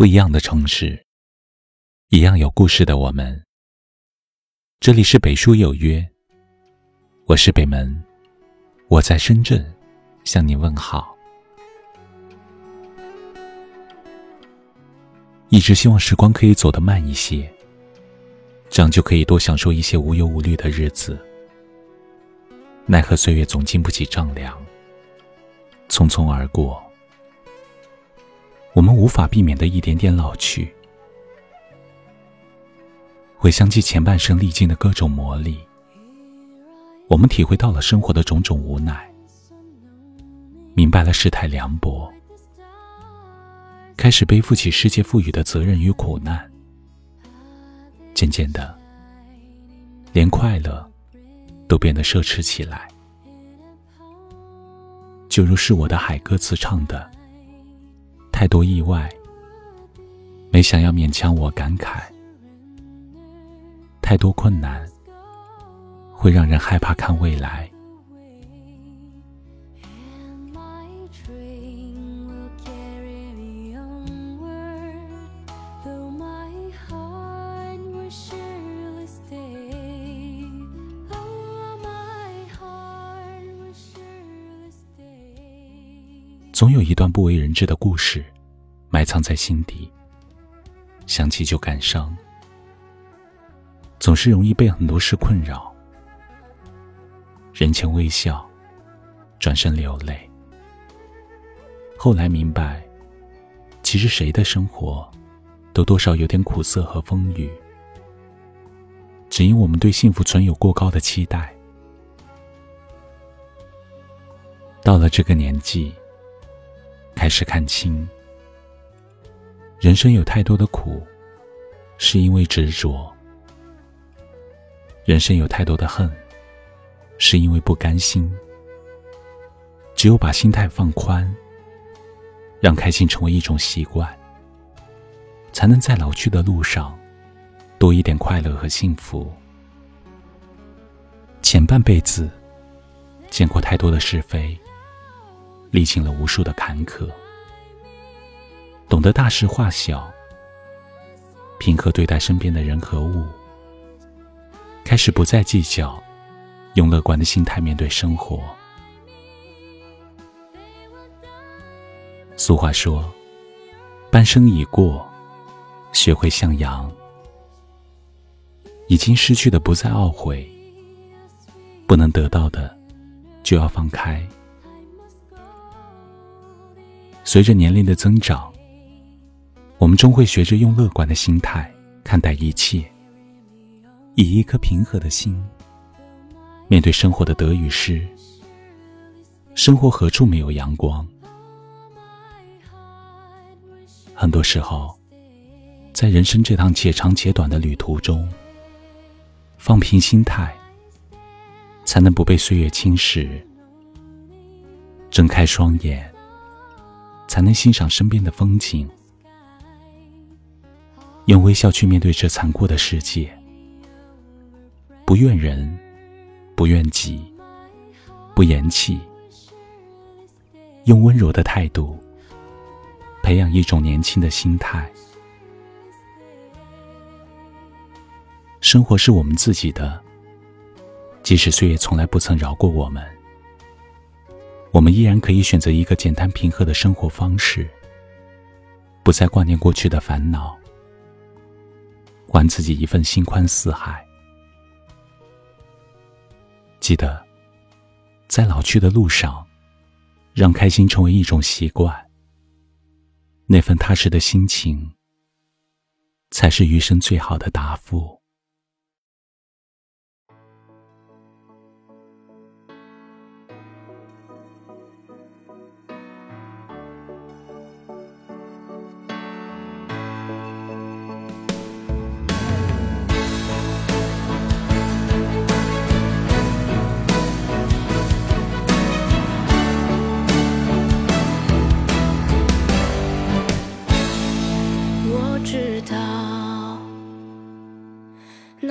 不一样的城市，一样有故事的我们。这里是北书有约，我是北门，我在深圳向你问好。一直希望时光可以走得慢一些，这样就可以多享受一些无忧无虑的日子。奈何岁月总经不起丈量，匆匆而过。我们无法避免的一点点老去，回想起前半生历经的各种磨砺，我们体会到了生活的种种无奈，明白了世态凉薄，开始背负起世界赋予的责任与苦难，渐渐的，连快乐都变得奢侈起来，就如是我的海歌词唱的。太多意外，没想要勉强我感慨；太多困难，会让人害怕看未来。总有一段不为人知的故事，埋藏在心底。想起就感伤，总是容易被很多事困扰。人前微笑，转身流泪。后来明白，其实谁的生活，都多少有点苦涩和风雨。只因我们对幸福存有过高的期待。到了这个年纪。开始看清，人生有太多的苦，是因为执着；人生有太多的恨，是因为不甘心。只有把心态放宽，让开心成为一种习惯，才能在老去的路上多一点快乐和幸福。前半辈子见过太多的是非。历经了无数的坎坷，懂得大事化小，平和对待身边的人和物，开始不再计较，用乐观的心态面对生活。俗话说：“半生已过，学会向阳。”已经失去的不再懊悔，不能得到的就要放开。随着年龄的增长，我们终会学着用乐观的心态看待一切，以一颗平和的心面对生活的得与失。生活何处没有阳光？很多时候，在人生这趟且长且短的旅途中，放平心态，才能不被岁月侵蚀。睁开双眼。才能欣赏身边的风景，用微笑去面对这残酷的世界。不怨人，不怨己，不言弃，用温柔的态度培养一种年轻的心态。生活是我们自己的，即使岁月从来不曾饶过我们。我们依然可以选择一个简单平和的生活方式，不再挂念过去的烦恼，还自己一份心宽似海。记得，在老去的路上，让开心成为一种习惯。那份踏实的心情，才是余生最好的答复。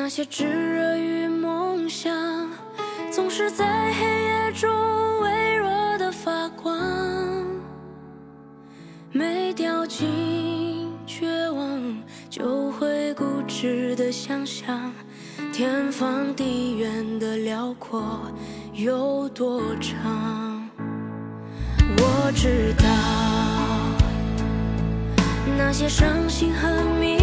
那些炙热与梦想，总是在黑夜中微弱的发光。没掉进绝望，就会固执的想象天方地远的辽阔有多长。我知道那些伤心和迷。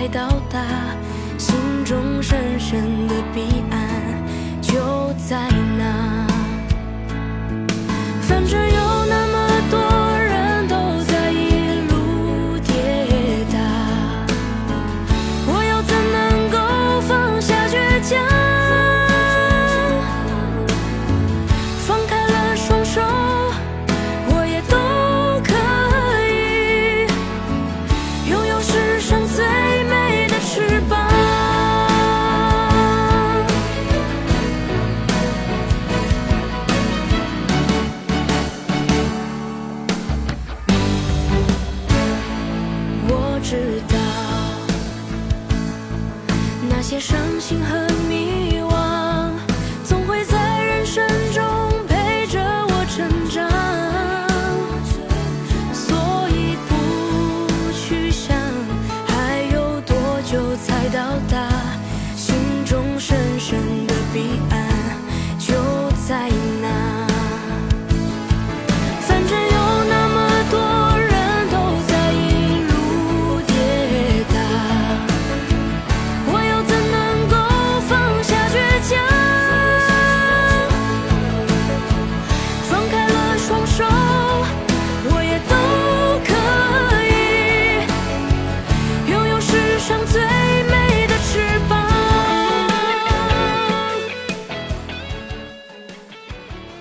才到达。星河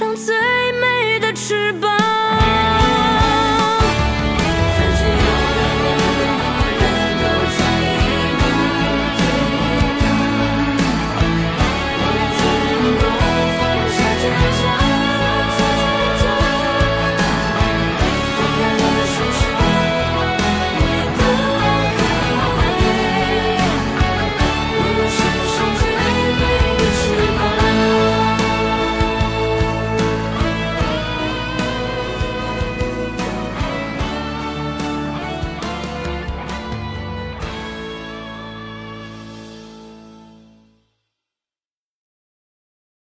上次。